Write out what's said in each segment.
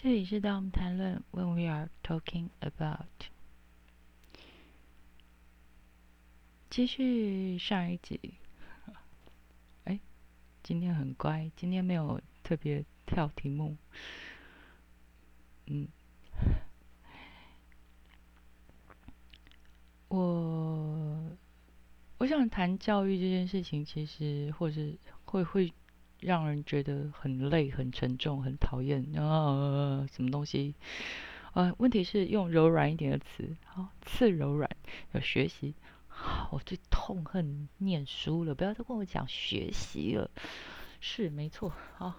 这里是当我们谈论 When we are talking about，继续上一集。哎，今天很乖，今天没有特别跳题目。嗯，我我想谈教育这件事情，其实或是会会。让人觉得很累、很沉重、很讨厌啊！什么东西？呃，问题是用柔软一点的词，好，次柔软，要学习。我最痛恨念书了，不要再跟我讲学习了。是没错，好。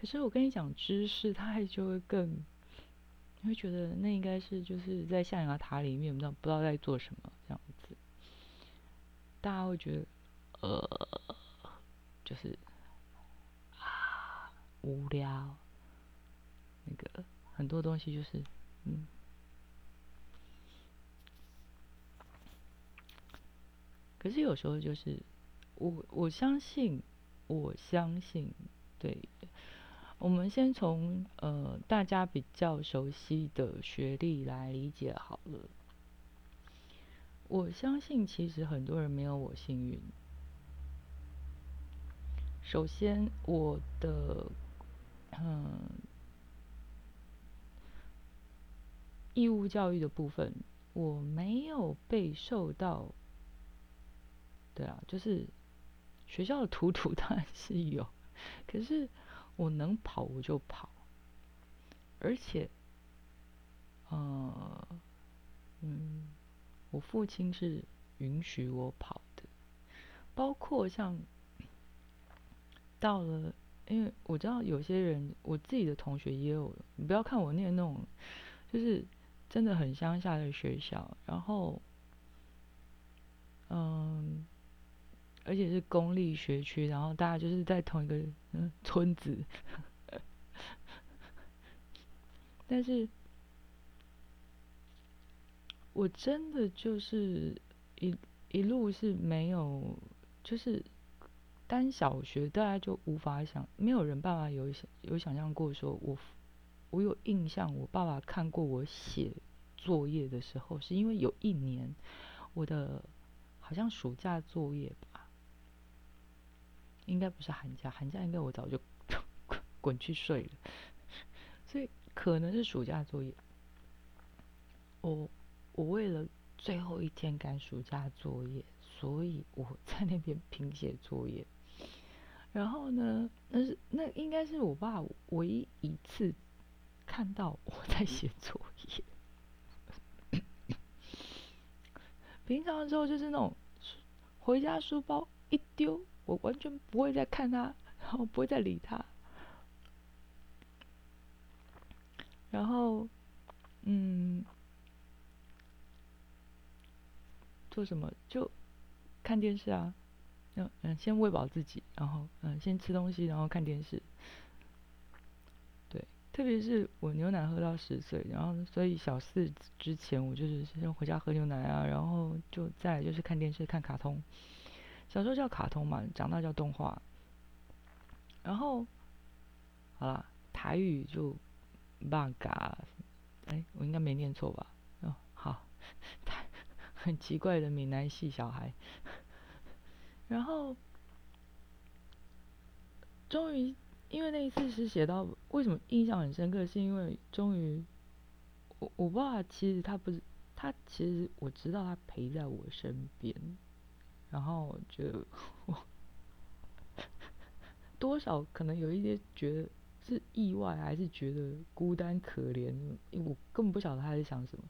可是我跟你讲知识，它还就会更，你会觉得那应该是就是在象牙塔里面，不知道不知道在做什么这样子。大家会觉得，呃，就是。无聊，那个很多东西就是，嗯，可是有时候就是，我我相信，我相信，对，我们先从呃大家比较熟悉的学历来理解好了。我相信其实很多人没有我幸运。首先，我的。嗯，义务教育的部分，我没有被受到。对啊，就是学校的图图 当然是有，可是我能跑我就跑，而且，呃，嗯，我父亲是允许我跑的，包括像到了。因为我知道有些人，我自己的同学也有。你不要看我念那种，就是真的很乡下的学校，然后，嗯，而且是公立学区，然后大家就是在同一个嗯村子。但是，我真的就是一一路是没有，就是。单小学大家就无法想，没有人爸爸有想有想象过，说我我有印象，我爸爸看过我写作业的时候，是因为有一年我的好像暑假作业吧，应该不是寒假，寒假应该我早就 滚去睡了，所以可能是暑假作业。我我为了最后一天赶暑假作业，所以我在那边 拼写作业。然后呢？那是那应该是我爸唯一一次看到我在写作业。平常的时候就是那种回家书包一丢，我完全不会再看他，然后不会再理他。然后，嗯，做什么就看电视啊。嗯嗯，先喂饱自己，然后嗯，先吃东西，然后看电视。对，特别是我牛奶喝到十岁，然后所以小四之前我就是先回家喝牛奶啊，然后就再就是看电视看卡通。小时候叫卡通嘛，长大叫动画。然后好了，台语就 bug，哎，我应该没念错吧？哦，好，台很奇怪的闽南系小孩。然后，终于，因为那一次是写到为什么印象很深刻，是因为终于，我我爸其实他不是他，其实我知道他陪在我身边，然后就我多少可能有一些觉得是意外，还是觉得孤单可怜，因为我根本不晓得他在想什么。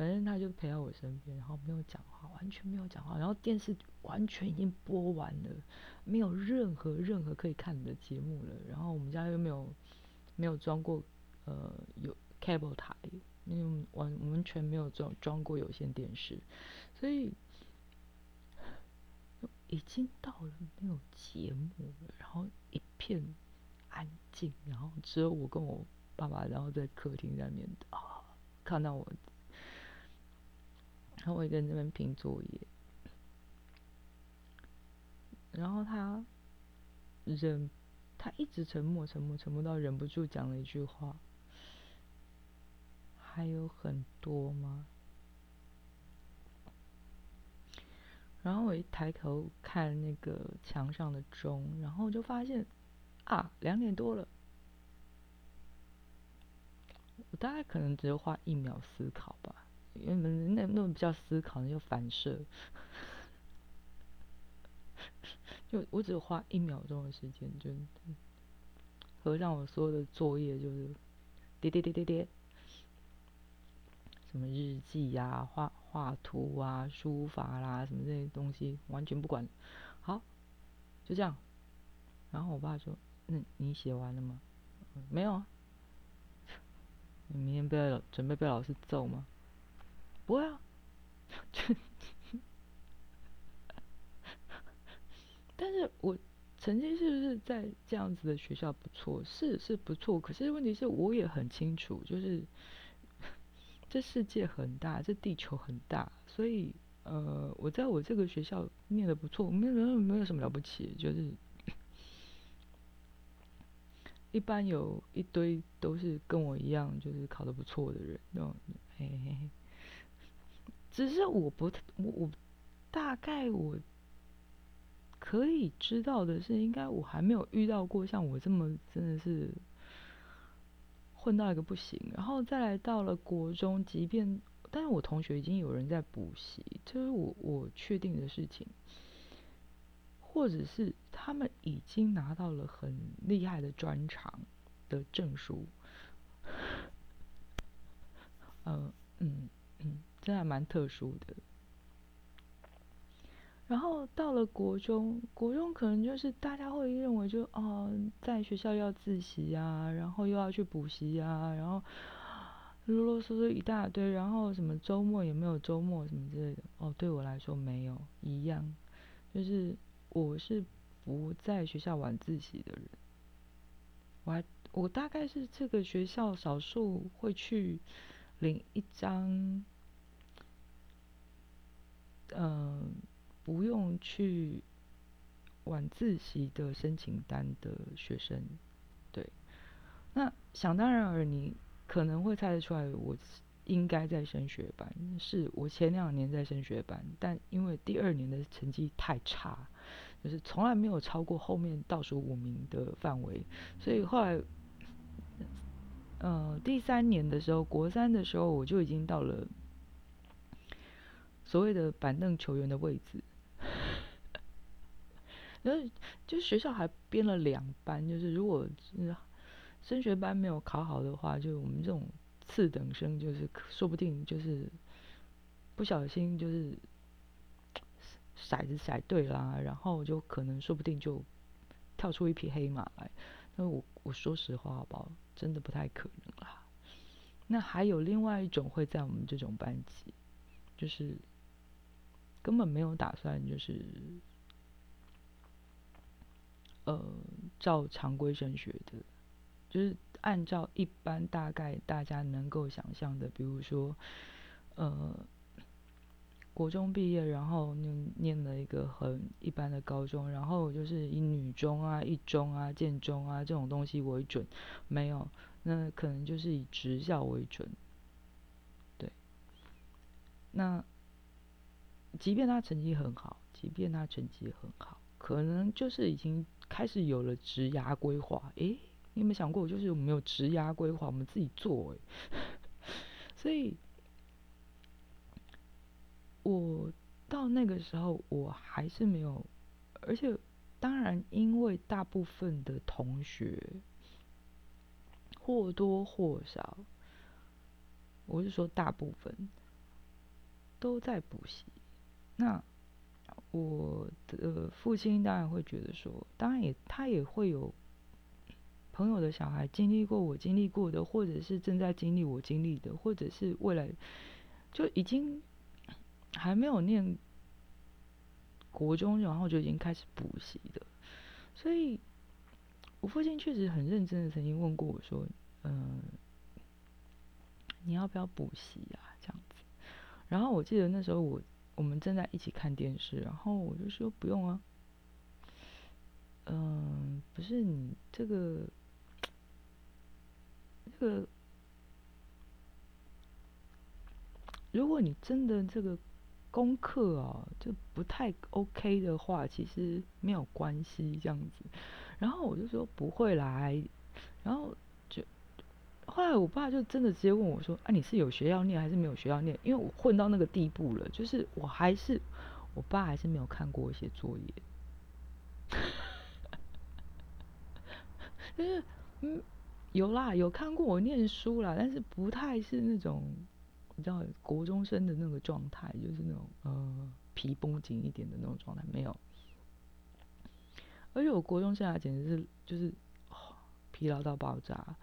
反正他就陪在我身边，然后没有讲话，完全没有讲话。然后电视完全已经播完了，没有任何任何可以看的节目了。然后我们家又没有没有装过呃有 cable 台，因为完完全没有装装过有线电视，所以已经到了没有节目了。然后一片安静，然后只有我跟我爸爸，然后在客厅那边啊看到我。然后我一个人在那边拼作业，然后他忍，他一直沉默，沉默，沉默到忍不住讲了一句话，还有很多吗？然后我一抬头看那个墙上的钟，然后就发现啊，两点多了。我大概可能只有花一秒思考吧，因为那那种比较思考，那就反射。就我只花一秒钟的时间，就合上我所有的作业，就是叠叠叠叠叠，什么日记呀、画画图啊、书法啦，什么这些东西完全不管。好，就这样。然后我爸说：“那你写完了吗？”“没有啊。”“你明天被准备被老师揍吗？”“不会啊。”但是我成绩是不是在这样子的学校不错？是是不错，可是问题是我也很清楚，就是 这世界很大，这地球很大，所以呃，我在我这个学校念的不错，没有没有什么了不起，就是 一般有一堆都是跟我一样，就是考的不错的人，那种嘿嘿嘿，只是我不我我大概我。可以知道的是，应该我还没有遇到过像我这么真的是混到一个不行。然后再来到了国中，即便但是我同学已经有人在补习，这是我我确定的事情，或者是他们已经拿到了很厉害的专长的证书。嗯 嗯嗯，真还蛮特殊的。然后到了国中，国中可能就是大家会认为就哦，在学校要自习啊，然后又要去补习啊，然后啰啰嗦嗦一大堆，然后什么周末也没有周末什么之类的。哦，对我来说没有一样，就是我是不在学校晚自习的人。我还我大概是这个学校少数会去领一张，嗯。不用去晚自习的申请单的学生，对，那想当然而你可能会猜得出来，我应该在升学班，是我前两年在升学班，但因为第二年的成绩太差，就是从来没有超过后面倒数五名的范围，所以后来，呃，第三年的时候，国三的时候，我就已经到了所谓的板凳球员的位置。然后就学校还编了两班，就是如果升学班没有考好的话，就我们这种次等生，就是说不定就是不小心就是骰子骰对啦，然后就可能说不定就跳出一匹黑马来。那我我说实话好不好？真的不太可能啦。那还有另外一种会在我们这种班级，就是根本没有打算就是。呃，照常规升学的，就是按照一般大概大家能够想象的，比如说，呃，国中毕业，然后念念了一个很一般的高中，然后就是以女中啊、一中啊、建中啊这种东西为准，没有，那可能就是以职校为准，对。那即便他成绩很好，即便他成绩很好，可能就是已经。开始有了职涯规划，诶，你有没有想过，就是我们有职涯规划，我们自己做，诶，所以，我到那个时候，我还是没有，而且，当然，因为大部分的同学或多或少，我是说大部分都在补习，那。我的父亲当然会觉得说，当然也他也会有朋友的小孩经历过我经历过的，或者是正在经历我经历的，或者是未来就已经还没有念国中，然后就已经开始补习的。所以，我父亲确实很认真的曾经问过我说：“嗯，你要不要补习啊？”这样子。然后我记得那时候我。我们正在一起看电视，然后我就说不用啊。嗯，不是你这个，这个如果你真的这个功课哦，就不太 OK 的话，其实没有关系这样子。然后我就说不会来，然后后来我爸就真的直接问我说：“啊，你是有学要念还是没有学要念？”因为我混到那个地步了，就是我还是我爸还是没有看过我写作业，就是嗯有啦，有看过我念书啦，但是不太是那种。你知道国中生的那个状态，就是那种呃皮绷紧一点的那种状态，没有。而且我国中生涯简直是就是疲劳到爆炸。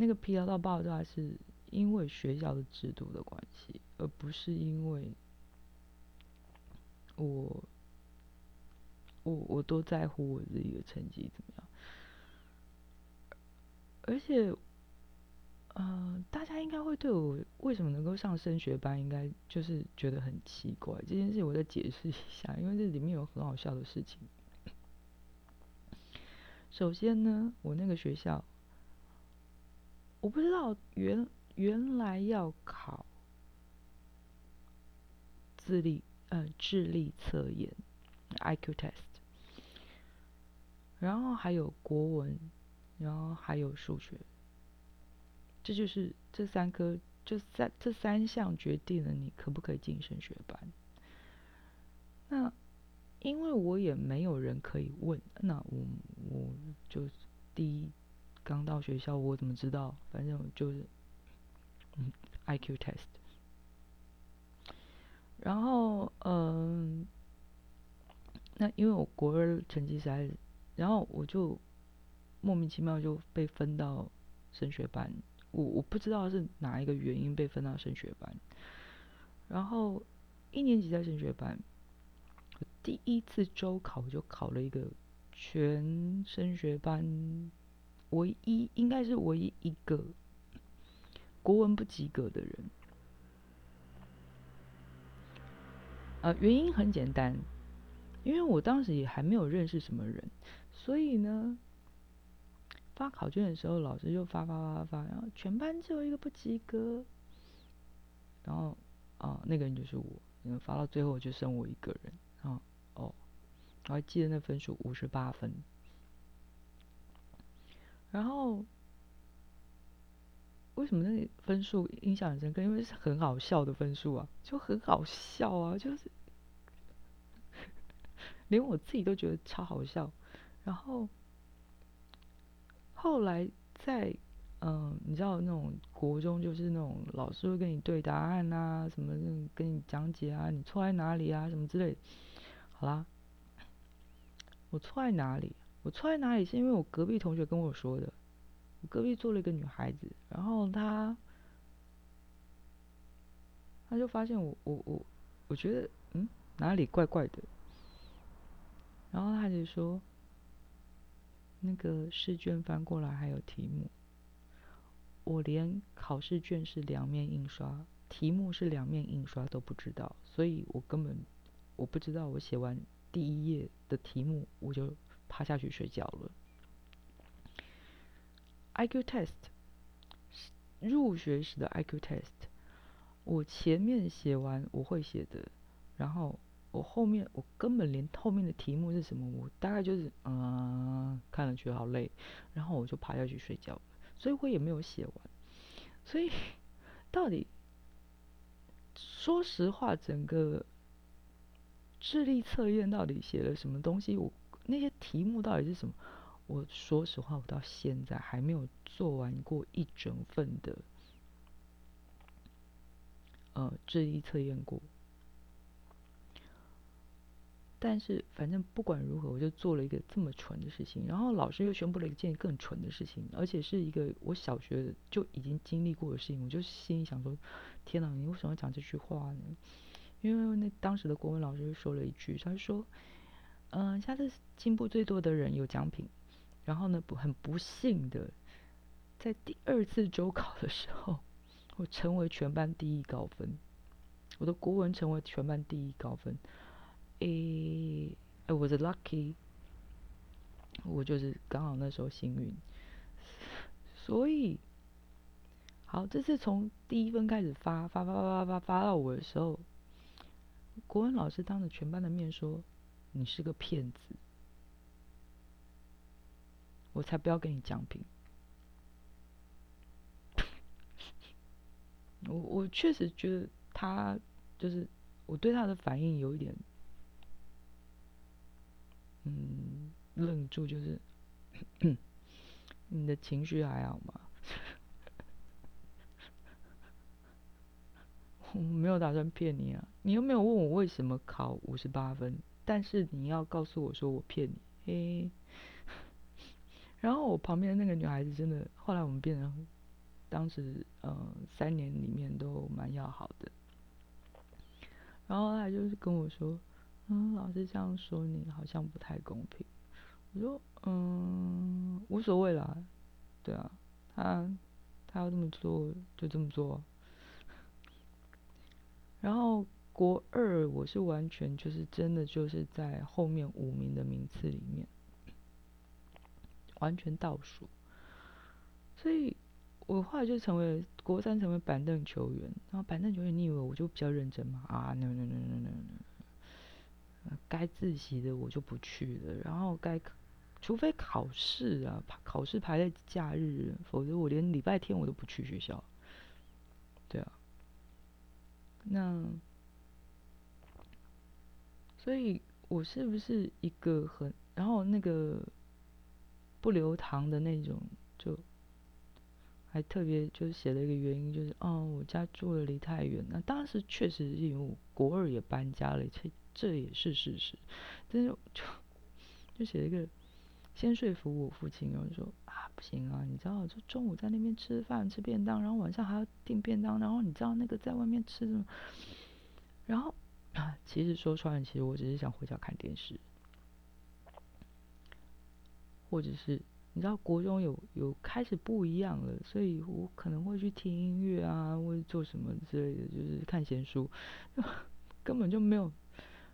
那个疲劳到爆炸是因为学校的制度的关系，而不是因为我我我多在乎我自己的成绩怎么样。而且。呃，大家应该会对我为什么能够上升学班，应该就是觉得很奇怪。这件事我再解释一下，因为这里面有很好笑的事情。首先呢，我那个学校，我不知道原原来要考智力呃智力测验 IQ test，然后还有国文，然后还有数学。这就是这三科，这三这三项决定了你可不可以进升学班。那因为我也没有人可以问，那我我就第一刚到学校，我怎么知道？反正就是嗯，IQ test。然后嗯，那因为我国二成绩实在，然后我就莫名其妙就被分到升学班。我我不知道是哪一个原因被分到升学班，然后一年级在升学班，第一次周考就考了一个全升学班唯一应该是唯一一个国文不及格的人，呃，原因很简单，因为我当时也还没有认识什么人，所以呢。发考卷的时候，老师就发发发发，然后全班只有一个不及格，然后啊，那个人就是我，嗯，发到最后就剩我一个人，啊，哦，我还记得那分数五十八分，然后为什么那分数印象很深刻？因为是很好笑的分数啊，就很好笑啊，就是 连我自己都觉得超好笑，然后。后来在嗯，你知道那种国中就是那种老师会跟你对答案啊，什么跟你讲解啊，你错在哪里啊，什么之类。好啦，我错在哪里？我错在哪里？是因为我隔壁同学跟我说的。我隔壁坐了一个女孩子，然后她，她就发现我我我，我觉得嗯哪里怪怪的，然后她就说。那个试卷翻过来还有题目，我连考试卷是两面印刷，题目是两面印刷都不知道，所以我根本我不知道我写完第一页的题目我就趴下去睡觉了。IQ test 入学时的 IQ test，我前面写完我会写的，然后。我后面我根本连后面的题目是什么，我大概就是嗯看了觉得好累，然后我就爬下去睡觉了，所以我也没有写完。所以 到底说实话，整个智力测验到底写了什么东西？我那些题目到底是什么？我说实话，我到现在还没有做完过一整份的呃智力测验过。但是反正不管如何，我就做了一个这么蠢的事情，然后老师又宣布了一件更蠢的事情，而且是一个我小学就已经经历过的事情，我就心里想说：天哪，你为什么要讲这句话呢？因为那当时的国文老师说了一句，他说：嗯，下次进步最多的人有奖品。然后呢，不很不幸的，在第二次周考的时候，我成为全班第一高分，我的国文成为全班第一高分。诶，哎，我是 lucky，我就是刚好那时候幸运，所以好，这次从第一分开始发发发发发发到我的时候，国文老师当着全班的面说：“你是个骗子，我才不要跟你讲品。”我我确实觉得他就是我对他的反应有一点，嗯，愣住，就是 你的情绪还好吗？我没有打算骗你啊，你又没有问我为什么考五十八分，但是你要告诉我说我骗你，嘿。然后我旁边那个女孩子真的，后来我们变成，当时呃三年里面都蛮要好的。然后她就是跟我说，嗯，老师这样说你好像不太公平。我说，嗯，无所谓啦，对啊，他他要这么做就这么做。然后国二我是完全就是真的就是在后面五名的名次里面，完全倒数，所以我后来就成为国三成为板凳球员。然后板凳球员，你以为我就比较认真吗？啊，no no no no no no，该自习的我就不去了。然后该除非考试啊，考试排在假日，否则我连礼拜天我都不去学校。对啊。那，所以我是不是一个很，然后那个不留堂的那种，就还特别就是写了一个原因，就是哦，我家住的离太远。那当时确实是因为我国二也搬家了，这这也是事实。但是就就写了一个。先说服我父亲，然后说啊不行啊，你知道，就中午在那边吃饭吃便当，然后晚上还要订便当，然后你知道那个在外面吃什么，然后其实说穿了，其实我只是想回家看电视，或者是你知道国中有有开始不一样了，所以我可能会去听音乐啊，或者做什么之类的，就是看闲书，根本就没有。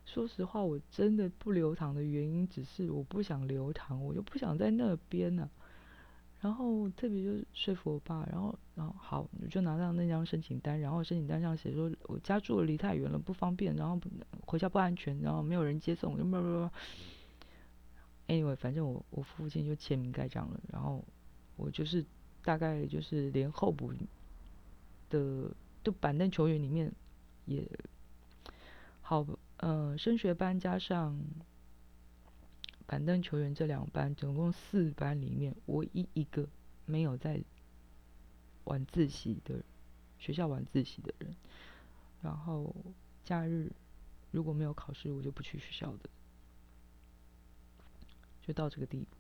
说实话，我真的不留堂的原因，只是我不想留堂，我就不想在那边呢。然后特别就是说服我爸，然后然后好，我就拿上那张申请单，然后申请单上写说我家住的离太远了，不方便，然后回家不安全，然后没有人接送，就不不不。Anyway，反正我我父亲就签名盖章了，然后我就是大概就是连候补的就板凳球员里面也好。呃，升学班加上板凳球员这两班，总共四班里面，唯一一个没有在晚自习的学校晚自习的人。然后假日如果没有考试，我就不去学校的，就到这个地步。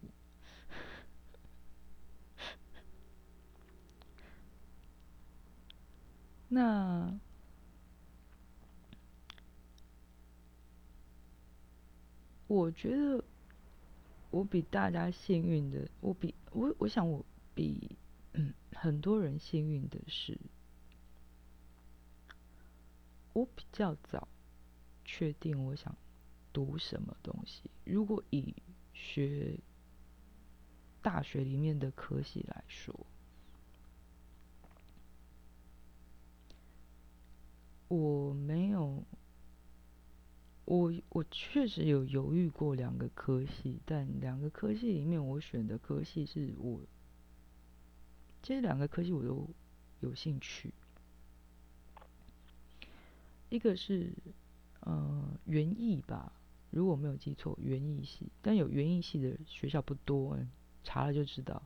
那。我觉得我比大家幸运的，我比我我想我比嗯很多人幸运的是，我比较早确定我想读什么东西。如果以学大学里面的科系来说，我没有。我我确实有犹豫过两个科系，但两个科系里面，我选的科系是我，其实两个科系我都有兴趣。一个是呃园艺吧，如果没有记错，园艺系，但有园艺系的学校不多，查了就知道。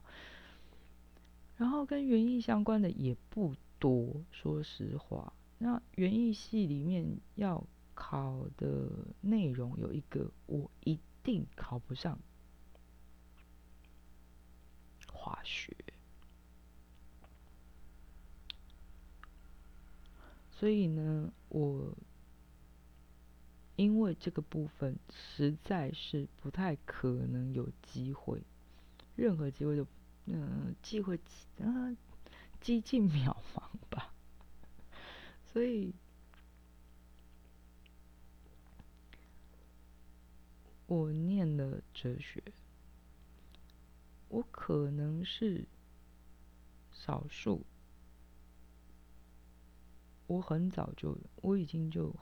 然后跟园艺相关的也不多，说实话。那园艺系里面要。考的内容有一个，我一定考不上化学，所以呢，我因为这个部分实在是不太可能有机会，任何机会都，嗯，机会，嗯，几近渺茫吧，所以。我念了哲学，我可能是少数我很早就我已经就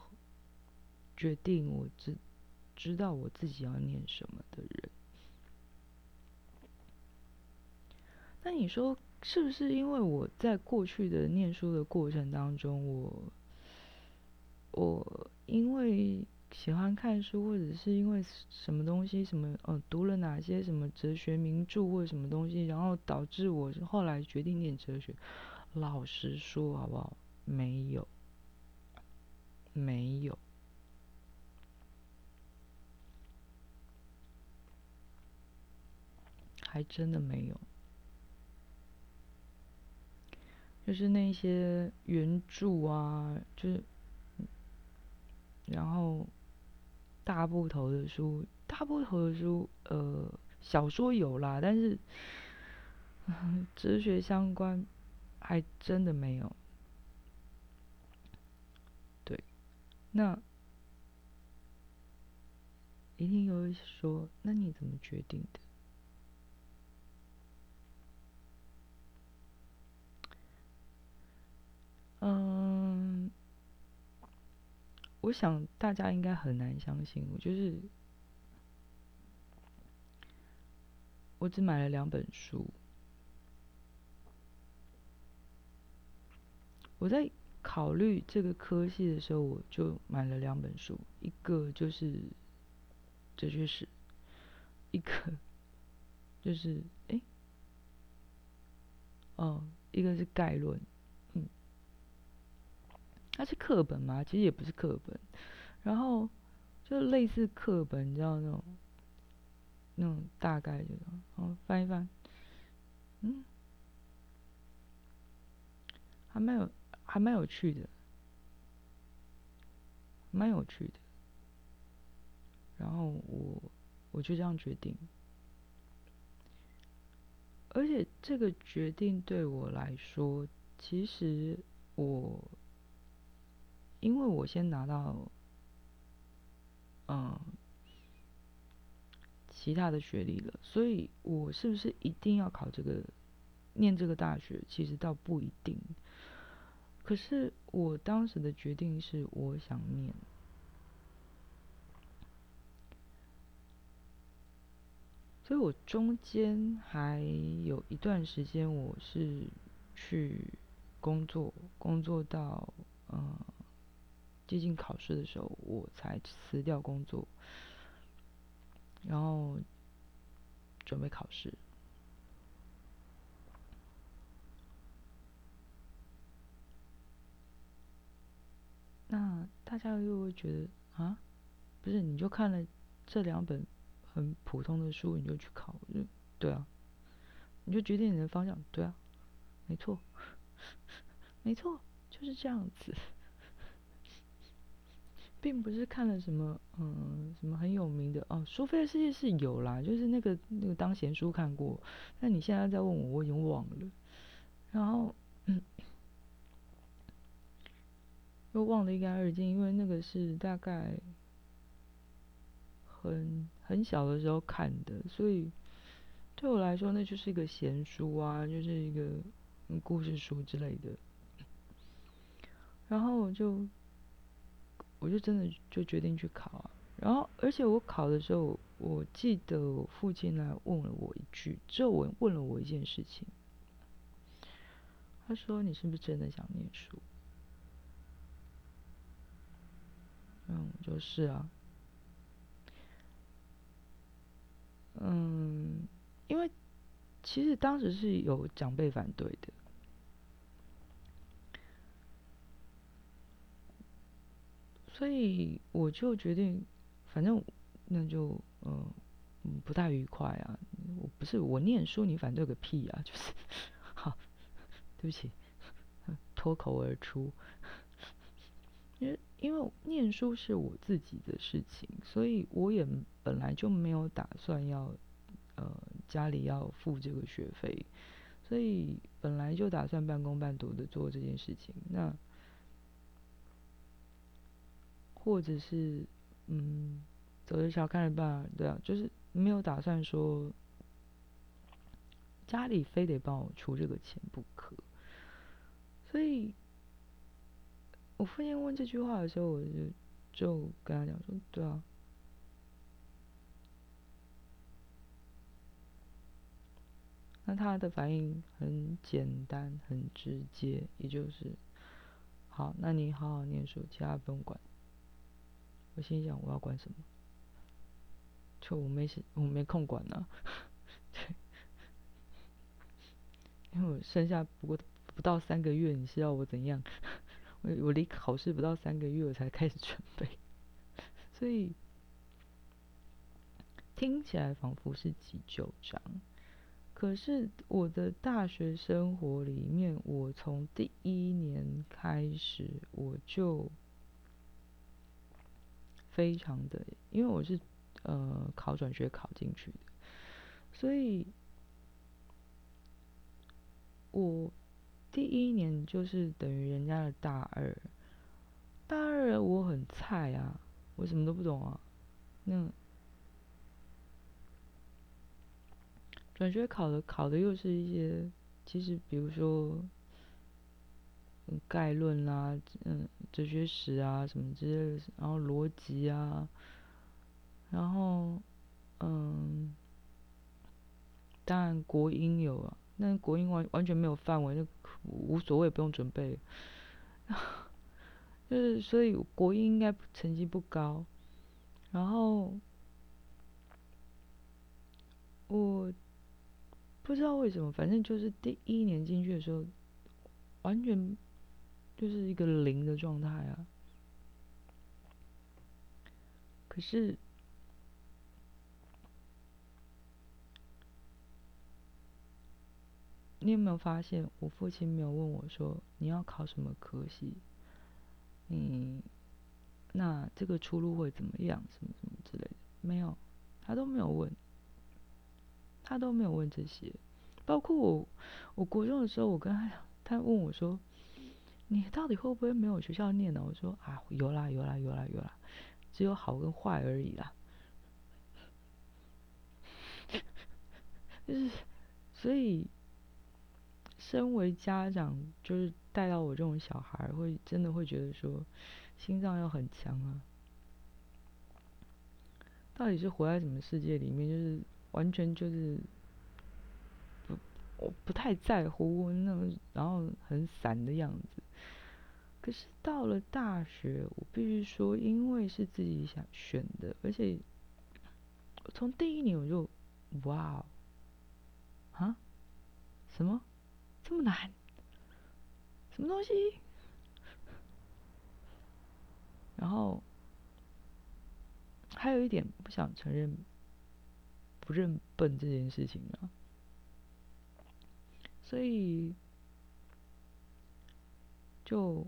决定我知知道我自己要念什么的人。那你说是不是因为我在过去的念书的过程当中，我我因为喜欢看书，或者是因为什么东西，什么呃读了哪些什么哲学名著或者什么东西，然后导致我后来决定念哲学？老实说，好不好？没有，没有，还真的没有。就是那些原著啊，就是，然后大部头的书，大部头的书，呃，小说有啦，但是哲学相关还真的没有。对，那一定有人说，那你怎么决定的？嗯，我想大家应该很难相信，我就是我只买了两本书。我在考虑这个科系的时候，我就买了两本书，一个就是哲学史，一个就是哎，哦，一个是概论。它是课本吗？其实也不是课本，然后就类似课本，你知道那种，那种大概这种，哦，翻一翻，嗯，还蛮有，还蛮有趣的，蛮有趣的。然后我我就这样决定，而且这个决定对我来说，其实我。因为我先拿到，嗯，其他的学历了，所以我是不是一定要考这个，念这个大学？其实倒不一定。可是我当时的决定是，我想念，所以我中间还有一段时间，我是去工作，工作到嗯。接近考试的时候，我才辞掉工作，然后准备考试。那大家又会觉得啊，不是？你就看了这两本很普通的书，你就去考？就对啊，你就决定你的方向？对啊，没错，没错，就是这样子。并不是看了什么，嗯，什么很有名的哦，《苏菲的世界》是有啦，就是那个那个当闲书看过。那你现在在问我，我已经忘了，然后又忘得一干二净，因为那个是大概很很小的时候看的，所以对我来说，那就是一个闲书啊，就是一个故事书之类的。然后我就。我就真的就决定去考啊，然后而且我考的时候，我记得我父亲来问了我一句，只有我问了我一件事情，他说：“你是不是真的想念书？”嗯，就是啊，嗯，因为其实当时是有长辈反对的。所以我就决定，反正那就嗯不太愉快啊。我不是我念书，你反对个屁啊！就是好，对不起，脱口而出。因为因为念书是我自己的事情，所以我也本来就没有打算要呃家里要付这个学费，所以本来就打算半工半读的做这件事情。那或者是，嗯，走着瞧看着办，对啊，就是没有打算说家里非得帮我出这个钱不可，所以我父亲问这句话的时候，我就就跟他讲说，对啊。那他的反应很简单，很直接，也就是，好，那你好好念书，其他不用管。我心想，我要管什么？就我没时，我没空管呢。对，因为我剩下不过不到三个月，你是要我怎样？我我离考试不到三个月，我才开始准备，所以听起来仿佛是急救章。可是我的大学生活里面，我从第一年开始，我就非常的，因为我是呃考转学考进去的，所以我第一年就是等于人家的大二，大二我很菜啊，我什么都不懂啊，那。转学考的考的又是一些，其实比如说，概论啊，嗯，哲学史啊什么之类的，然后逻辑啊，然后，嗯，当然国英有啊，那国英完完全没有范围，就无所谓，不用准备。就是所以国英应该成绩不高，然后我。不知道为什么，反正就是第一年进去的时候，完全就是一个零的状态啊。可是，你有没有发现，我父亲没有问我说你要考什么科系？嗯，那这个出路会怎么样？什么什么之类的，没有，他都没有问。他都没有问这些，包括我，我国中的时候，我跟他，他问我说：“你到底会不会没有学校念呢？”我说：“啊，有啦，有啦，有啦，有啦，只有好跟坏而已啦。” 就是，所以，身为家长，就是带到我这种小孩，会真的会觉得说，心脏要很强啊。到底是活在什么世界里面？就是。完全就是不，我不太在乎那，然后很散的样子。可是到了大学，我必须说，因为是自己想选的，而且从第一年我就，哇，啊，什么这么难？什么东西？然后还有一点不想承认。不认笨这件事情啊，所以就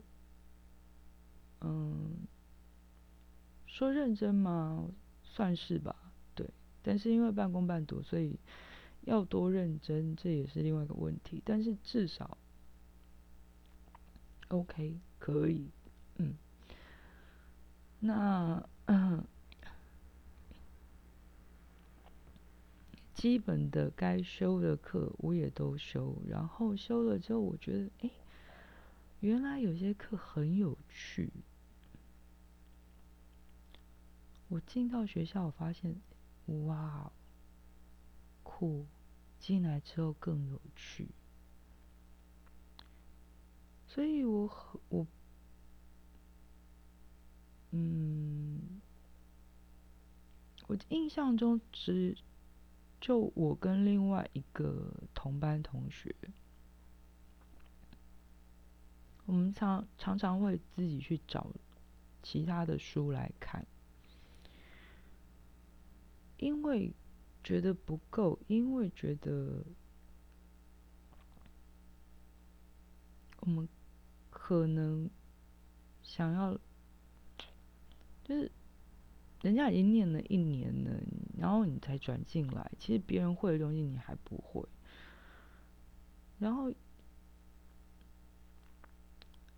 嗯，说认真吗？算是吧，对。但是因为半工半读，所以要多认真，这也是另外一个问题。但是至少 OK 可以，嗯，那嗯。基本的该修的课我也都修，然后修了之后，我觉得，哎，原来有些课很有趣。我进到学校，我发现，哇，酷！进来之后更有趣。所以我很我，嗯，我印象中只。就我跟另外一个同班同学，我们常常常会自己去找其他的书来看，因为觉得不够，因为觉得我们可能想要，就是。人家已经念了一年了，然后你才转进来，其实别人会的东西你还不会。然后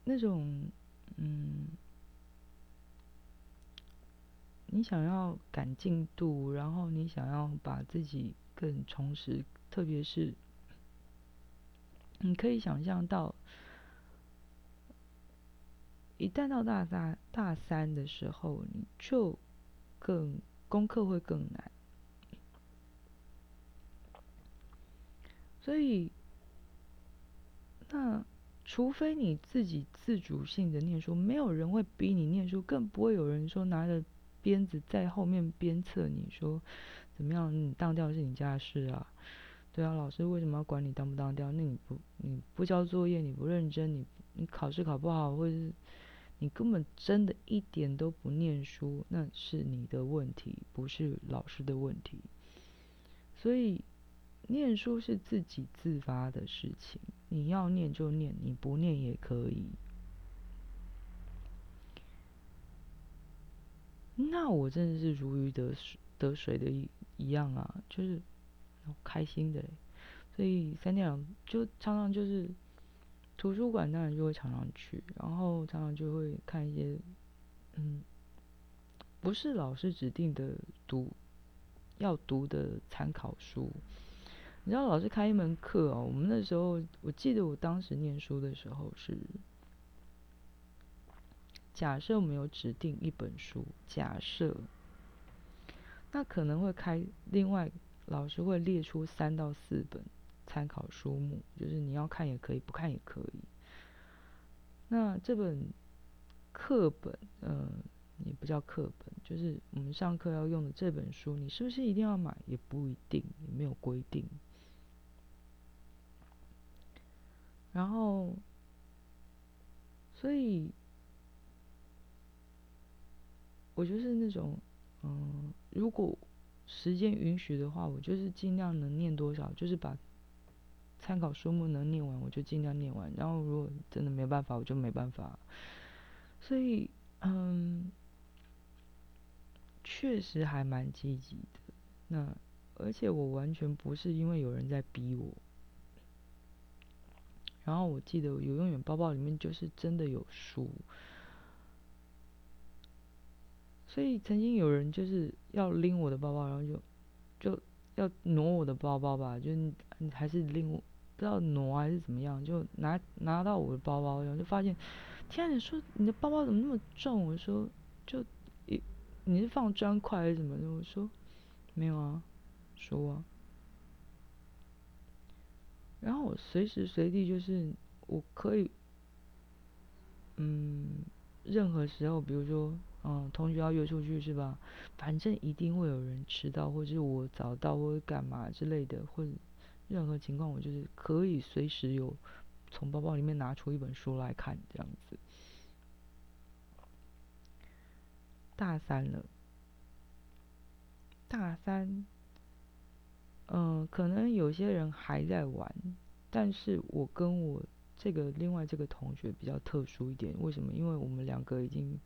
那种，嗯，你想要赶进度，然后你想要把自己更充实，特别是你可以想象到。一旦到大大大三的时候，你就更功课会更难。所以，那除非你自己自主性的念书，没有人会逼你念书，更不会有人说拿着鞭子在后面鞭策你说怎么样，你当掉是你家的事啊。对啊，老师为什么要管你当不当掉？那你不你不交作业，你不认真，你你考试考不好，或者是你根本真的一点都不念书，那是你的问题，不是老师的问题。所以。念书是自己自发的事情，你要念就念，你不念也可以。那我真的是如鱼得水得水的一一样啊，就是开心的嘞。所以三天两就常常就是图书馆，当然就会常常去，然后常常就会看一些嗯，不是老师指定的读要读的参考书。你知道老师开一门课哦，我们那时候我记得我当时念书的时候是，假设我们有指定一本书，假设，那可能会开另外老师会列出三到四本参考书目，就是你要看也可以，不看也可以。那这本课本，嗯，也不叫课本，就是我们上课要用的这本书，你是不是一定要买？也不一定，也没有规定。然后，所以，我就是那种，嗯，如果时间允许的话，我就是尽量能念多少，就是把参考书目能念完，我就尽量念完。然后，如果真的没办法，我就没办法。所以，嗯，确实还蛮积极的。那而且我完全不是因为有人在逼我。然后我记得游泳远包包里面就是真的有书，所以曾经有人就是要拎我的包包，然后就就要挪我的包包吧，就还是拎我不知道挪还是怎么样，就拿拿到我的包包，然后就发现，天啊，你说你的包包怎么那么重？我说就一你是放砖块还是什么的？我说没有啊，说啊。然后我随时随地就是我可以，嗯，任何时候，比如说，嗯，同学要约出去是吧？反正一定会有人迟到，或者是我早到，或者干嘛之类的，或者任何情况，我就是可以随时有从包包里面拿出一本书来看这样子。大三了，大三。嗯，可能有些人还在玩，但是我跟我这个另外这个同学比较特殊一点，为什么？因为我们两个已经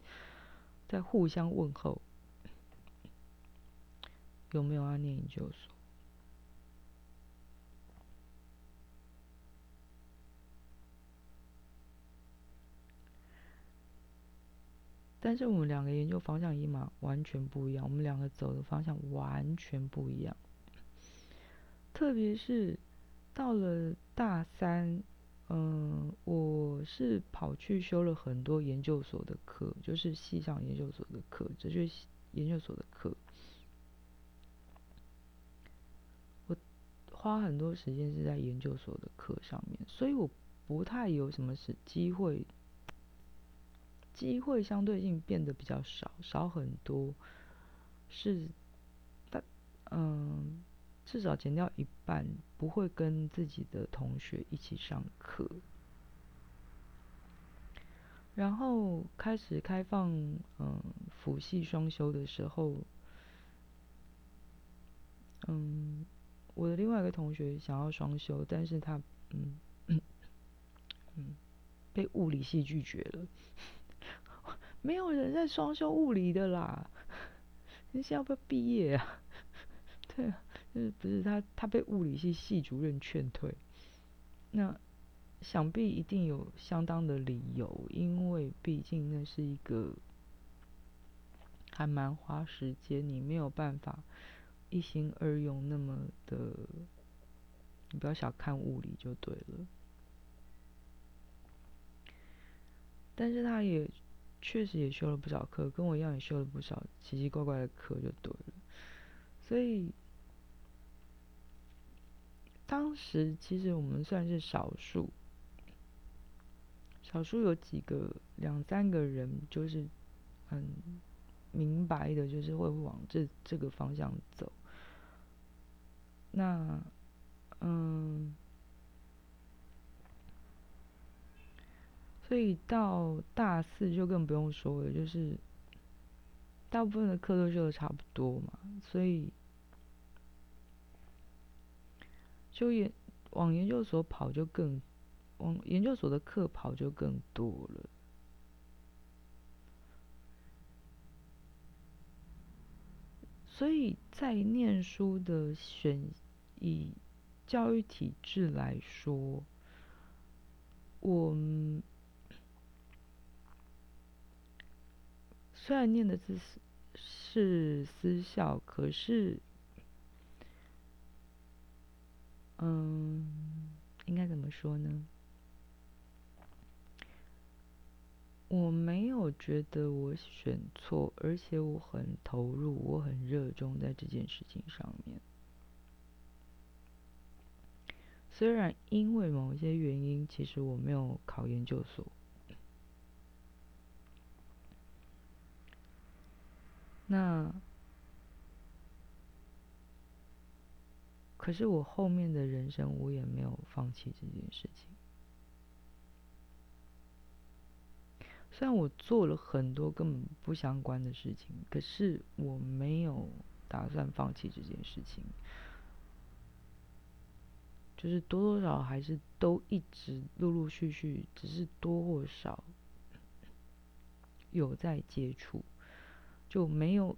在互相问候，有没有要念研究所？但是我们两个研究方向一码完全不一样，我们两个走的方向完全不一样。特别是到了大三，嗯，我是跑去修了很多研究所的课，就是系上研究所的课，哲学研究所的课。我花很多时间是在研究所的课上面，所以我不太有什么是机会，机会相对性变得比较少，少很多。是，但嗯。至少减掉一半，不会跟自己的同学一起上课。然后开始开放，嗯，辅系双修的时候，嗯，我的另外一个同学想要双修，但是他，嗯，嗯，被物理系拒绝了。没有人在双修物理的啦，你现在要不要毕业啊？对啊。不是他？他被物理系系主任劝退，那想必一定有相当的理由，因为毕竟那是一个还蛮花时间，你没有办法一心二用那么的，你不要小看物理就对了。但是他也确实也修了不少课，跟我一样也修了不少奇奇怪怪的课，就对了。所以当时其实我们算是少数，少数有几个两三个人就是很明白的，就是会往这这个方向走。那嗯。所以到大四就更不用说了，就是大部分的课都修的差不多嘛，所以就研往研究所跑就更往研究所的课跑就更多了。所以在念书的选以教育体制来说，我。虽然念的是是私校，可是，嗯，应该怎么说呢？我没有觉得我选错，而且我很投入，我很热衷在这件事情上面。虽然因为某些原因，其实我没有考研究所。那，可是我后面的人生，我也没有放弃这件事情。虽然我做了很多根本不相关的事情，可是我没有打算放弃这件事情。就是多多少还是都一直陆陆续续，只是多或少有在接触。就没有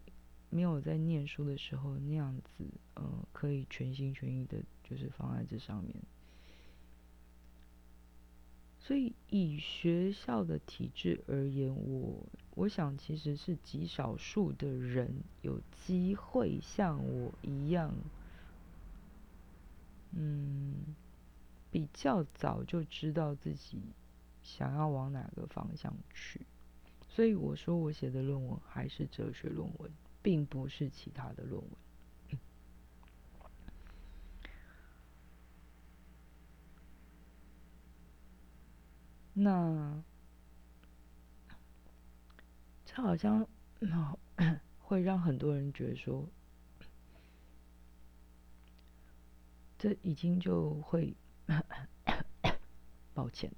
没有在念书的时候那样子，呃，可以全心全意的，就是放在这上面。所以以学校的体制而言，我我想其实是极少数的人有机会像我一样，嗯，比较早就知道自己想要往哪个方向去。所以我说，我写的论文还是哲学论文，并不是其他的论文。那这好像会让很多人觉得说，这已经就会抱歉。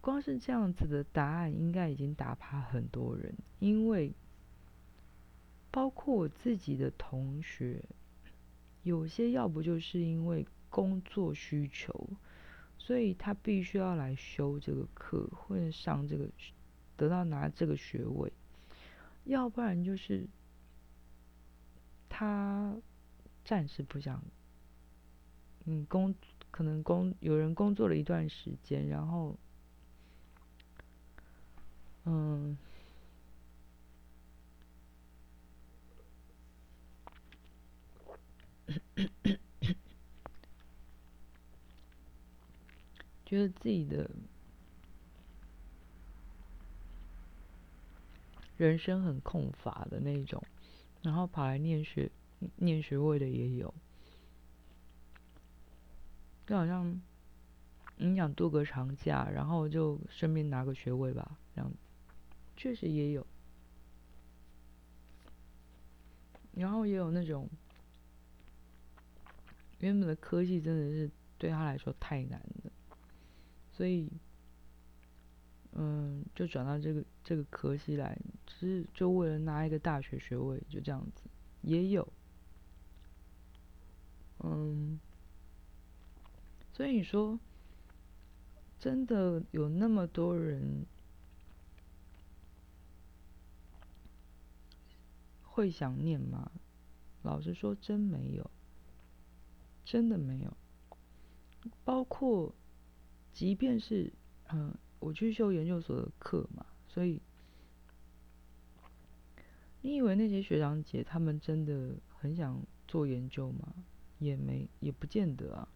光是这样子的答案，应该已经打趴很多人，因为包括我自己的同学，有些要不就是因为工作需求，所以他必须要来修这个课，或者上这个，得到拿这个学位，要不然就是他暂时不想，嗯，工可能工有人工作了一段时间，然后。嗯，觉得自己的人生很空乏的那种，然后跑来念学念学位的也有，就好像你想度个长假，然后就顺便拿个学位吧，这样。确实也有，然后也有那种原本的科技真的是对他来说太难了，所以嗯，就转到这个这个科系来，只是就为了拿一个大学学位，就这样子也有，嗯，所以你说真的有那么多人？会想念吗？老实说，真没有，真的没有。包括，即便是嗯我去修研究所的课嘛所以你以为那些学长姐他们真的很想做研究吗？也没也不见得啊。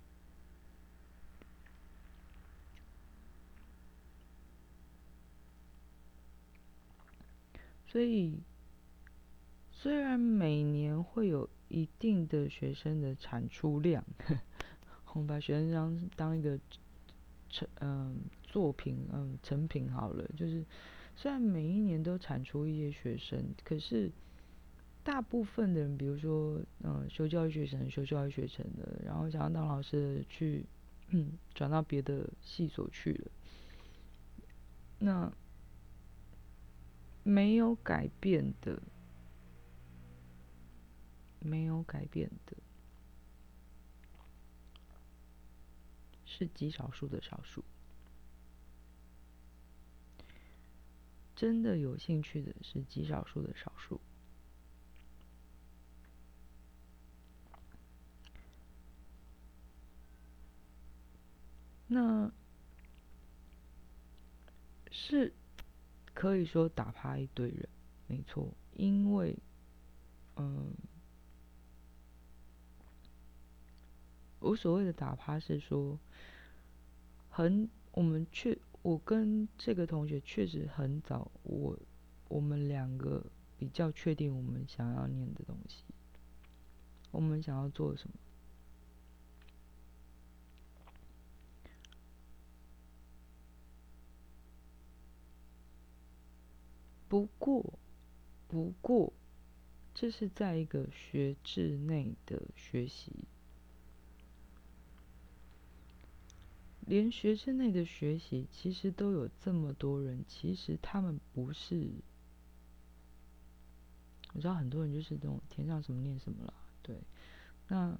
所以虽然每年会有一定的学生的产出量 我们把学生当当一个嗯作品嗯成品好了，就是虽然每一年都产出一些学生，可是大部分的人，比如说嗯修教育学程、修教育学程的，然后想要当老师去转到别的系所去了，那没有改变的。没有改变的，是极少数的少数。真的有兴趣的是极少数的少数。那是可以说打趴一堆人，没错，因为，嗯。我所谓的打趴是说，很我们确我跟这个同学确实很早，我我们两个比较确定我们想要念的东西，我们想要做什么。不过，不过，这是在一个学制内的学习。连学生内的学习，其实都有这么多人。其实他们不是，我知道很多人就是这种填上什么念什么了。对，那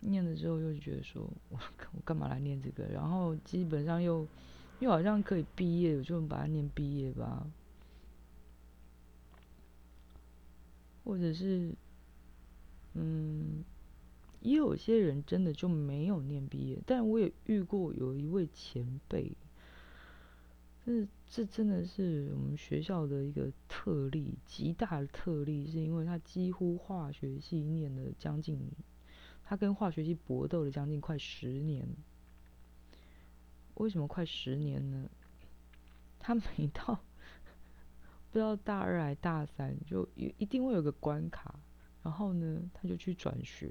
念了之后又觉得说，我我干嘛来念这个？然后基本上又又好像可以毕业，我就把它念毕业吧。或者是，嗯。也有些人真的就没有念毕业，但我也遇过有一位前辈，这这真的是我们学校的一个特例，极大的特例，是因为他几乎化学系念了将近，他跟化学系搏斗了将近快十年。为什么快十年呢？他每到不知道大二还大三，就一一定会有个关卡，然后呢，他就去转学。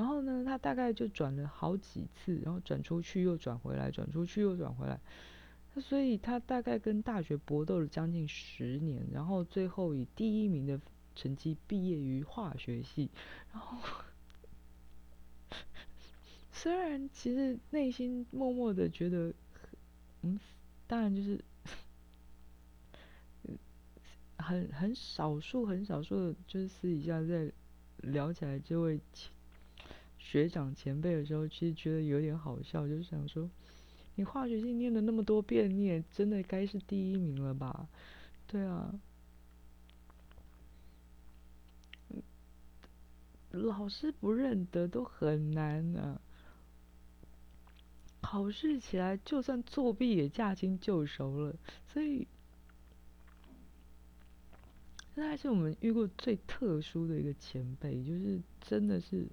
然后呢，他大概就转了好几次，然后转出去又转回来，转出去又转回来。所以他大概跟大学搏斗了将近十年，然后最后以第一名的成绩毕业于化学系。然后 虽然其实内心默默的觉得，嗯，当然就是很很少数很少数的，就是私底下在聊起来就会。学长前辈的时候，其实觉得有点好笑，就是想说，你化学系念了那么多遍，你也真的该是第一名了吧？对啊，老师不认得都很难啊。考试起来，就算作弊也驾轻就熟了，所以，这还是我们遇过最特殊的一个前辈，就是真的是。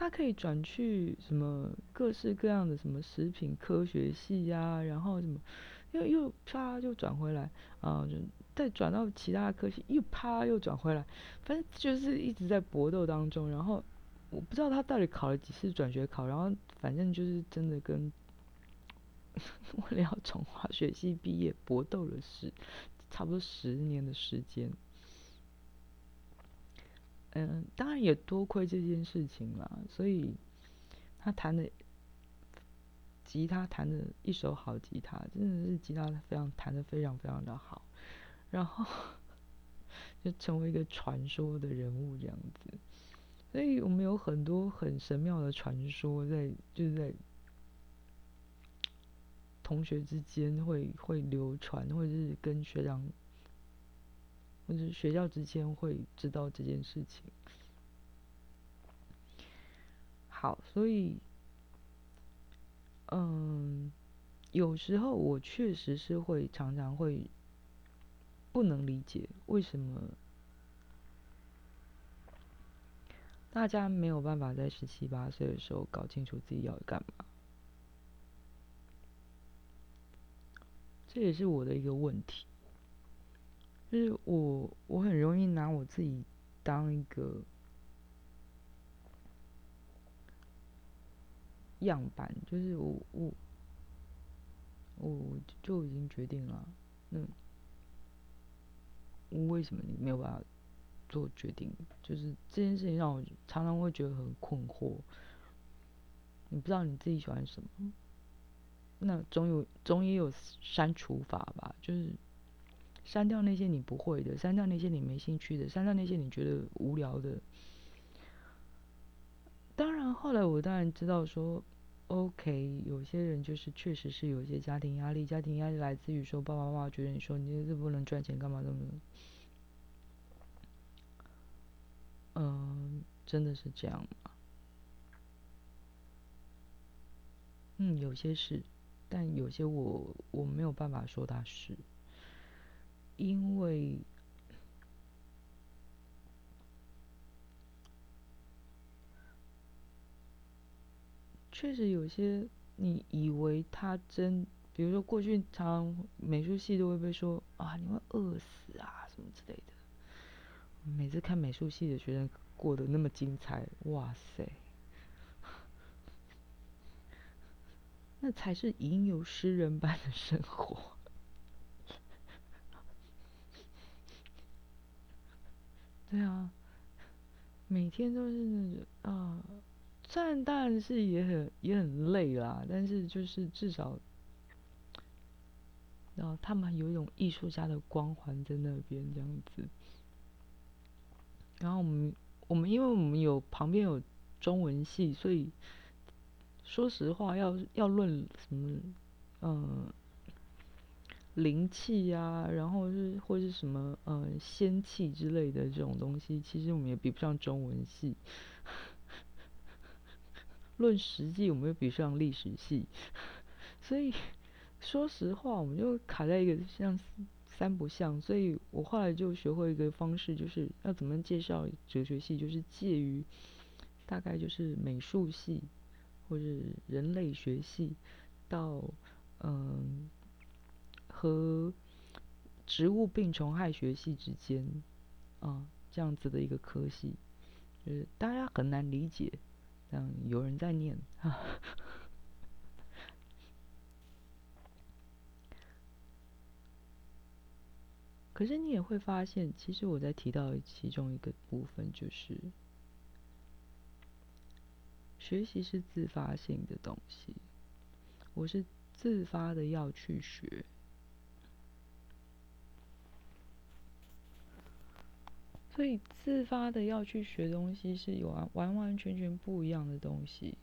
他可以转去什么各式各样的什么食品科学系呀，然后什么又又啪就转回来啊，就再转到其他科系，又啪又转回来，反正就是一直在搏斗当中。然后我不知道他到底考了几次转学考，然后反正就是真的跟为了要从化学系毕业搏斗了十差不多十年的时间。嗯，当然也多亏这件事情了，所以他弹的吉他弹的一手好吉他，真的是吉他非常弹的非常非常的好，然后 就成为一个传说的人物这样子，所以我们有很多很神妙的传说在，就是在同学之间会会流传，或者是跟学长。或者学校之间会知道这件事情。好，所以，嗯，有时候我确实是会常常会不能理解为什么大家没有办法在十七八岁的时候搞清楚自己要干嘛。这也是我的一个问题。就是我我很容易拿我自己当一个样板，就是我我我就已经决定了，那我为什么你没有办法做决定？就是这件事情让我常常会觉得很困惑。你不知道你自己喜欢什么，那总有总也有删除法吧？就是删掉那些你不会的，删掉那些你没兴趣的，删掉那些你觉得无聊的。当然，后来我当然知道说，OK，有些人就是确实是有一些家庭压力，家庭压力来自于说爸爸妈妈觉得你说你这不能赚钱，干嘛怎么？嗯，真的是这样吗？嗯，有些是，但有些我我没有办法说他是，因为确实有些你以为他真，比如说过去常美术系都会被说啊你会饿死啊什么之类的，每次看美术系的学生过得那么精彩，哇塞！那才是吟游诗人般的生活。对啊，每天都是啊，虽然当然是也很也很累啦，但是就是至少，然后他们有一种艺术家的光环在那边这样子。然后我们我们因为我们有旁边有中文系，所以。说实话，要要论什么，嗯，灵气呀，然后是或是什么，嗯，仙气之类的这种东西，其实我们也比不上中文系。论实际，我们又比不上历史系。所以，说实话，我们就卡在一个像三不像。所以我后来就学会一个方式，就是要怎么介绍哲学系，就是介于大概就是美术系。或者人类学系到嗯和植物病虫害学系之间啊这样子的一个科系，就是大家很难理解，这样有人在念，可是你也会发现，其实我在提到其中一个部分就是。学习是自发性的东西，我是自发的要去学，所以自发的要去学东西是有完完完全全不一样的东西。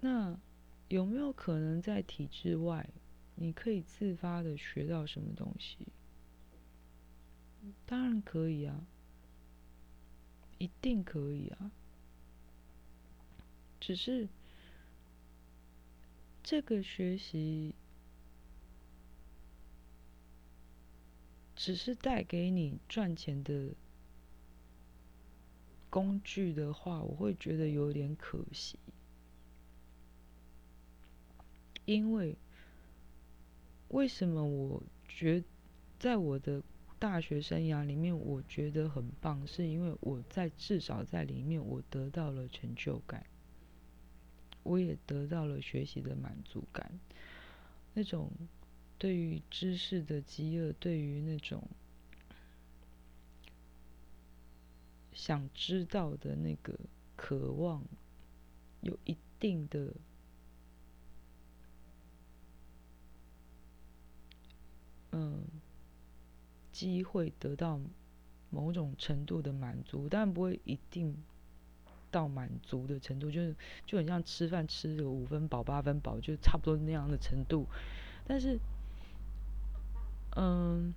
那有没有可能在体制外，你可以自发的学到什么东西？当然可以啊，一定可以啊。只是这个学习只是带给你赚钱的工具的话，我会觉得有点可惜。因为为什么我觉在我的。大学生涯里面，我觉得很棒，是因为我在至少在里面，我得到了成就感，我也得到了学习的满足感，那种对于知识的饥饿，对于那种想知道的那个渴望，有一定的，嗯。机会得到某种程度的满足，但不会一定到满足的程度，就是就很像吃饭吃个五分饱八分饱，就差不多那样的程度。但是，嗯，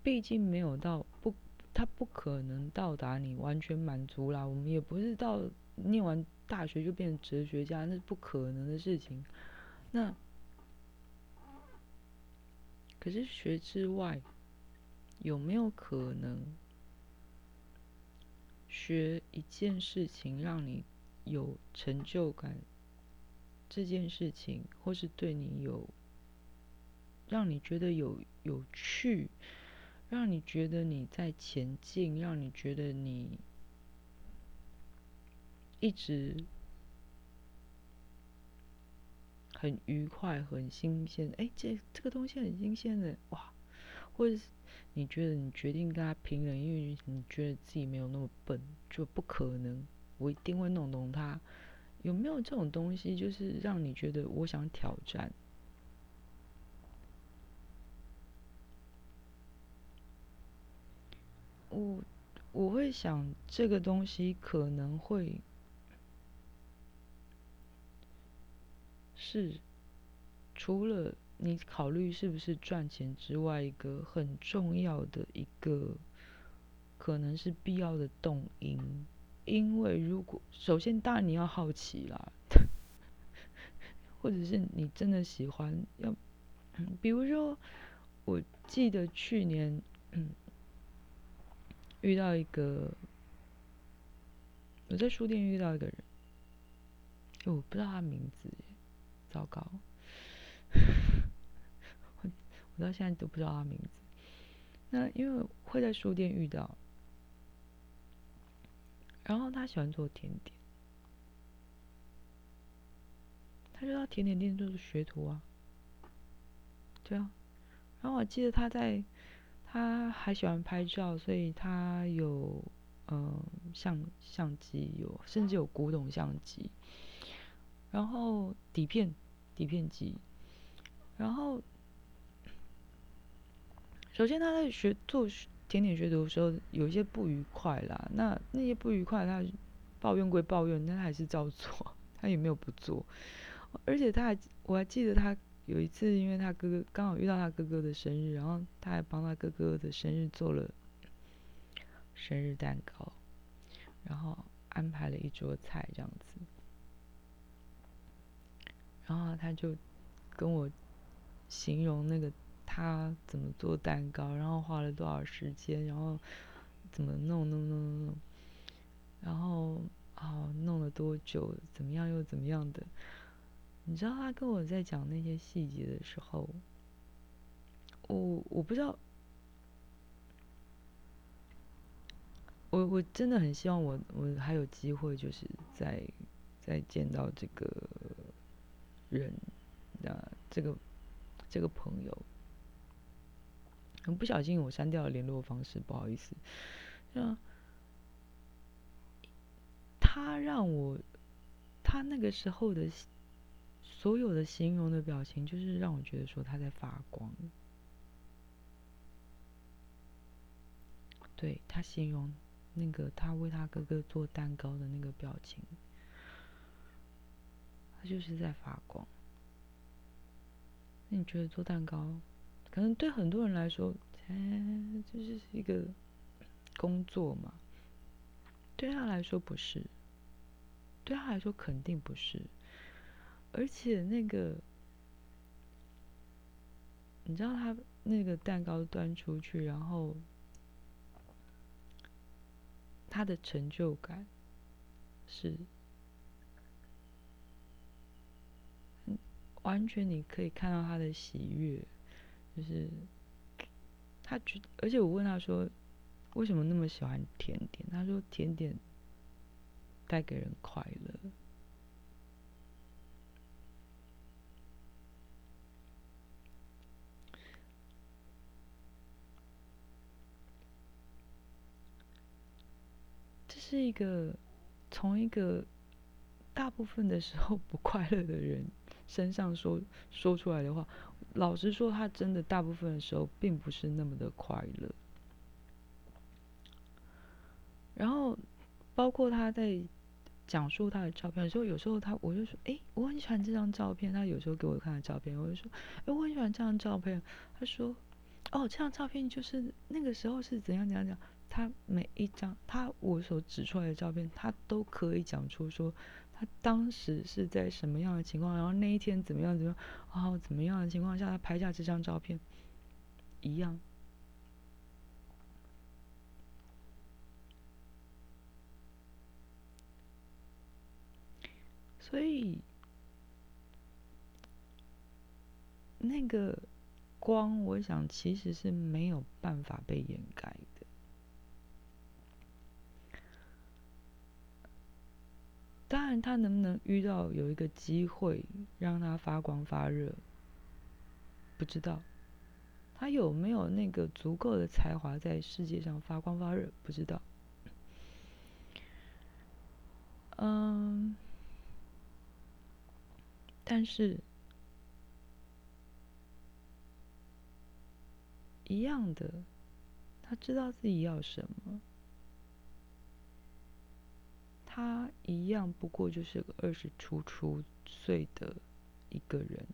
毕竟没有到不，他不可能到达你完全满足啦。我们也不是到念完大学就变成哲学家，那是不可能的事情。那。可是学之外，有没有可能学一件事情，让你有成就感这件事情，或是对你有让你觉得有有趣，让你觉得你在前进，让你觉得你一直很愉快、很新鲜。哎，这这个东西很新鲜的，哇！或者是你觉得你决定跟他平等，因为你觉得自己没有那么笨，就不可能，我一定会弄懂他。有没有这种东西，就是让你觉得我想挑战？我我会想，这个东西可能会是除了。你考虑是不是赚钱之外，一个很重要的一个，可能是必要的动因。因为如果首先当然你要好奇啦，或者是你真的喜欢，要，比如说，我记得去年遇到一个，我在书店遇到一个人，我不知道他名字，糟糕。我到现在都不知道他名字。那因为会在书店遇到，然后他喜欢做甜点，他就到甜点店做学徒啊。对啊，然后我记得他在，他还喜欢拍照，所以他有嗯相相机，有甚至有古董相机，然后底片底片机。然后，首先他在学做甜点学徒的时候，有一些不愉快啦。那那些不愉快，他抱怨归抱怨，但他还是照做，他也没有不做。而且他还，我还记得他有一次，因为他哥哥刚好遇到他哥哥的生日，然后他还帮他哥哥的生日做了生日蛋糕，然后安排了一桌菜这样子。然后他就跟我。形容那个他怎么做蛋糕，然后花了多少时间，然后怎么弄弄弄弄弄，然后啊弄了多久，怎么样又怎么样的？你知道他跟我在讲那些细节的时候，我我不知道，我我真的很希望我我还有机会，就是再再见到这个人，那这个。这个朋友，很不小心我删掉了联络方式，不好意思。那他让我，他那个时候的所有的形容的表情，就是让我觉得说他在发光。对他形容那个他为他哥哥做蛋糕的那个表情，他就是在发光。那你觉得做蛋糕，可能对很多人来说，哎，这是一个工作嘛？对他来说不是，对他来说肯定不是。而且那个，你知道他那个蛋糕端出去，然后他的成就感是。完全你可以看到他的喜悦，就是他觉，而且我问他说，为什么那么喜欢甜点？他说甜点带给人快乐。这是一个从一个大部分的时候不快乐的人。身上说说出来的话，老实说，他真的大部分的时候并不是那么的快乐。然后，包括他在讲述他的照片的时候，有时候他我就说：“哎，我很喜欢这张照片。”他有时候给我看的照片，我就说：“哎，我很喜欢这张照片。”他说：“哦，这张照片就是那个时候是怎样怎样讲。”他每一张他我所指出来的照片，他都可以讲出说。他当时是在什么样的情况？然后那一天怎么样？怎么样？然后怎么样的情况下，他拍下这张照片？一样。所以那个光，我想其实是没有办法被掩盖的。当然，他能不能遇到有一个机会让他发光发热，不知道。他有没有那个足够的才华在世界上发光发热，不知道。嗯，但是一样的，他知道自己要什么。他一样，不过就是个二十出出岁的一个人，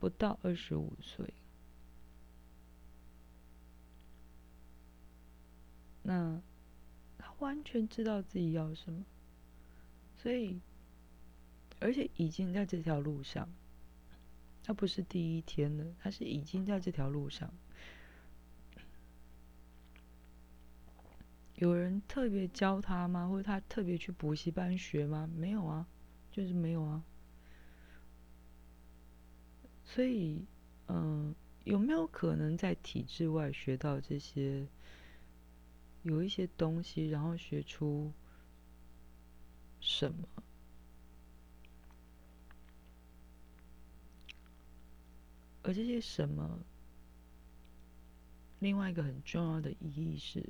不到二十五岁。那他完全知道自己要什么，所以，而且已经在这条路上。他不是第一天了，他是已经在这条路上。有人特别教他吗？或者他特别去补习班学吗？没有啊，就是没有啊。所以，嗯，有没有可能在体制外学到这些，有一些东西，然后学出什么？而这些什么，另外一个很重要的意义是。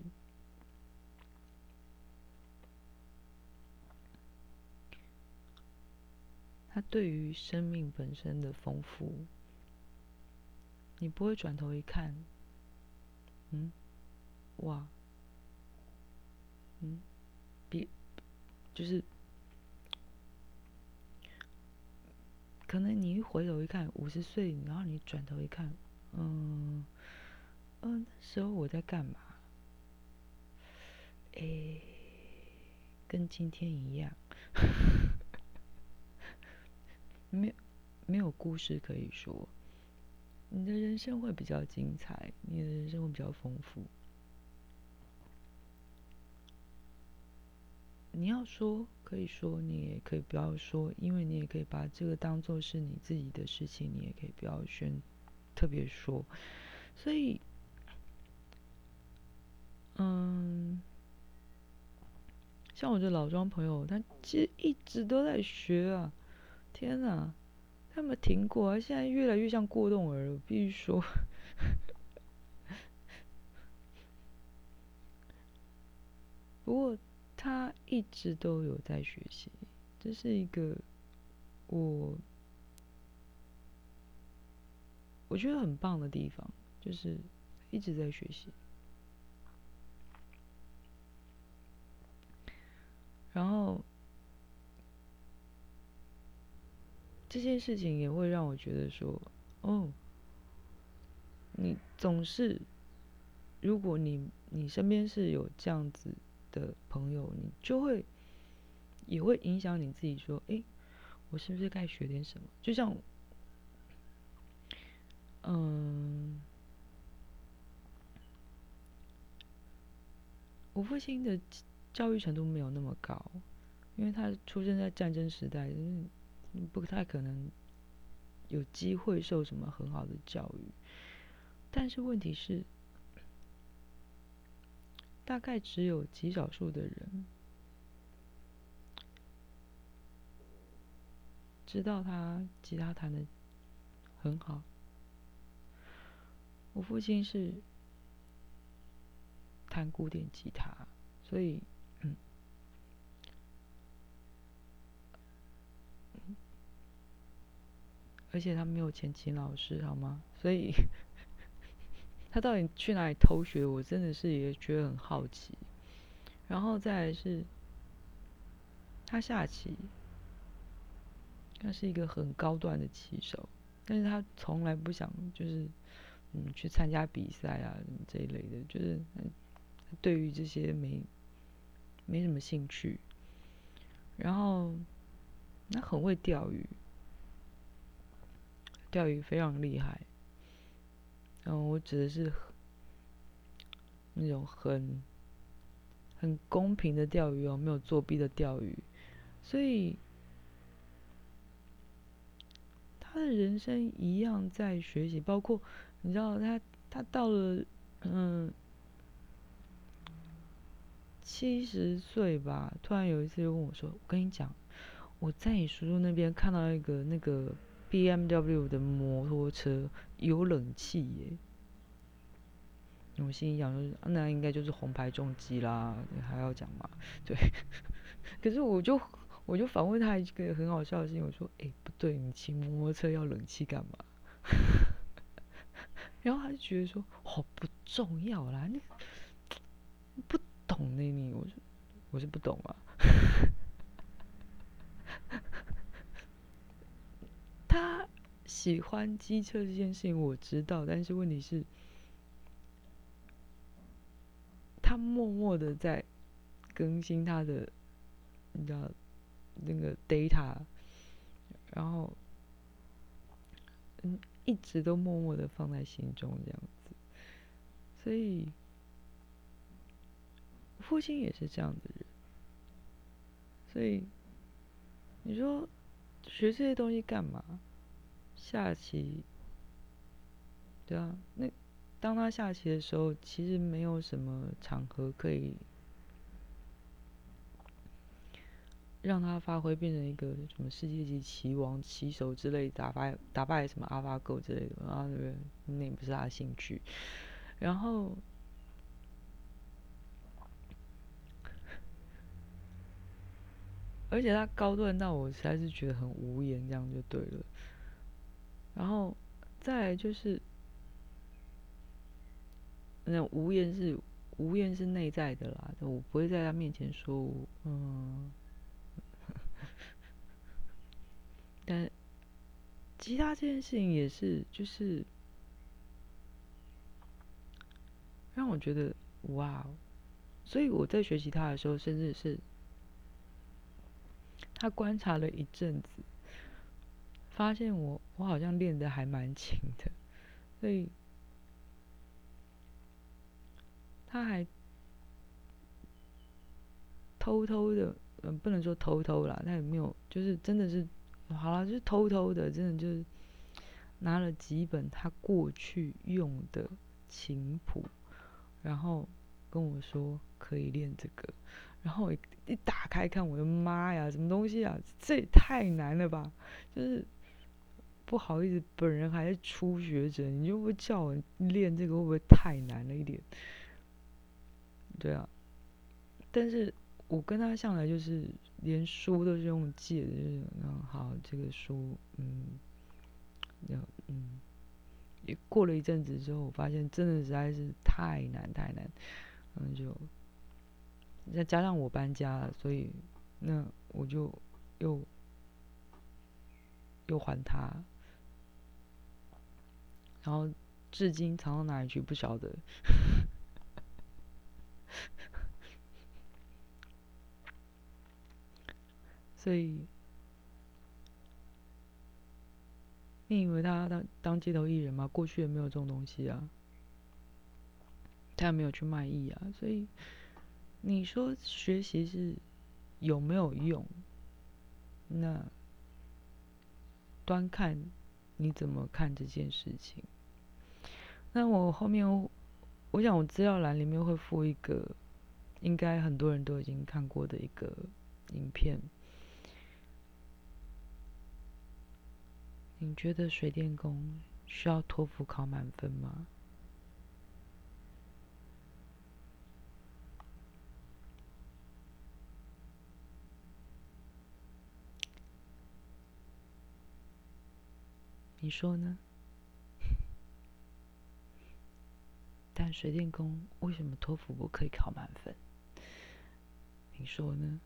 他对于生命本身的丰富，你不会转头一看，嗯，哇，嗯，比就是，可能你一回头一看，五十岁，然后你转头一看，嗯，嗯，那时候我在干嘛？哎，跟今天一样。没有没有故事可以说，你的人生会比较精彩，你的人生会比较丰富。你要说可以说，你也可以不要说，因为你也可以把这个当做是你自己的事情，你也可以不要选特别说。所以，嗯，像我这老庄朋友，他其实一直都在学啊。天哪，他没停过啊，现在越来越像过动儿，我必须说。不过他一直都有在学习，这是一个我我觉得很棒的地方，就是一直在学习，然后。这件事情也会让我觉得说，哦，你总是，如果你你身边是有这样子的朋友，你就会也会影响你自己说，哎，我是不是该学点什么？就像，嗯，我父亲的教育程度没有那么高，因为他出生在战争时代，就是不太可能有机会受什么很好的教育，但是问题是，大概只有极少数的人知道他吉他弹的很好。我父亲是弹古典吉他，所以。而且他没有钱请老师，好吗？所以 他到底去哪里偷学？我真的是也觉得很好奇。然后再来是，他下棋，他是一个很高端的棋手，但是他从来不想就是嗯去参加比赛啊这一类的，就是对于这些没没什么兴趣。然后他很会钓鱼。钓鱼非常厉害，嗯，我指的是那种很很公平的钓鱼哦，没有作弊的钓鱼。所以他的人生一样在学习，包括你知道他他到了嗯七十岁吧，突然有一次就问我说：“我跟你讲，我在你叔叔那边看到一个那个 B M W 的摩托车有冷气耶。”我心里想说：“那应该就是红牌重机啦，还要讲吗？”对，可是我就。我就反问他一个很好笑的事情，我说：“哎，不对，你骑摩托车要冷气干嘛？” 然后他就觉得说：“好不重要啦，你不懂呢，你。”我说：“我是不懂啊。” 他喜欢机车这件事情我知道，但是问题是，他默默的在更新他的，你知道。那个 data，然后，嗯，一直都默默的放在心中这样子，所以，父亲也是这样的人，所以，你说学这些东西干嘛？下棋，对啊，那当他下棋的时候，其实没有什么场合可以。让他发挥，变成一个什么世界级棋王、棋手之类，打败打败什么阿巴狗之类的，然后那个那不是他的兴趣。然后，而且他高端到我实在是觉得很无言，这样就对了。然后再就是，那无言是无言是内在的啦，我不会在他面前说我，嗯。但吉他这件事情也是，就是让我觉得哇！所以我在学习他的时候，甚至是他观察了一阵子，发现我我好像练的还蛮勤的，所以他还偷偷的，嗯，不能说偷偷啦，他也没有，就是真的是。好了，就是偷偷的，真的就是拿了几本他过去用的琴谱，然后跟我说可以练这个，然后一一打开看，我的妈呀，什么东西啊？这也太难了吧！就是不好意思，本人还是初学者，你就会叫我练这个，会不会太难了一点？对啊，但是我跟他向来就是。连书都是用借的，就是嗯，好，这个书，嗯，要嗯，也过了一阵子之后，我发现真的实在是太难太难，嗯，就再加上我搬家了，所以那我就又又还他，然后至今藏到哪里去不晓得。所以，你以为他当当街头艺人吗？过去也没有这种东西啊，他也没有去卖艺啊。所以，你说学习是有没有用？那端看你怎么看这件事情。那我后面，我想我资料栏里面会附一个，应该很多人都已经看过的一个影片。你觉得水电工需要托福考满分吗？你说呢？但水电工为什么托福不可以考满分？你说呢？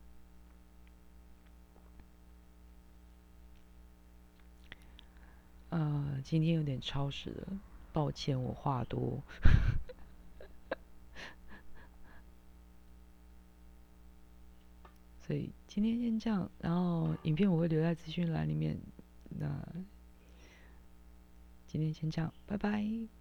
呃，今天有点超时了，抱歉，我话多。所以今天先这样，然后影片我会留在资讯栏里面。那今天先这样，拜拜。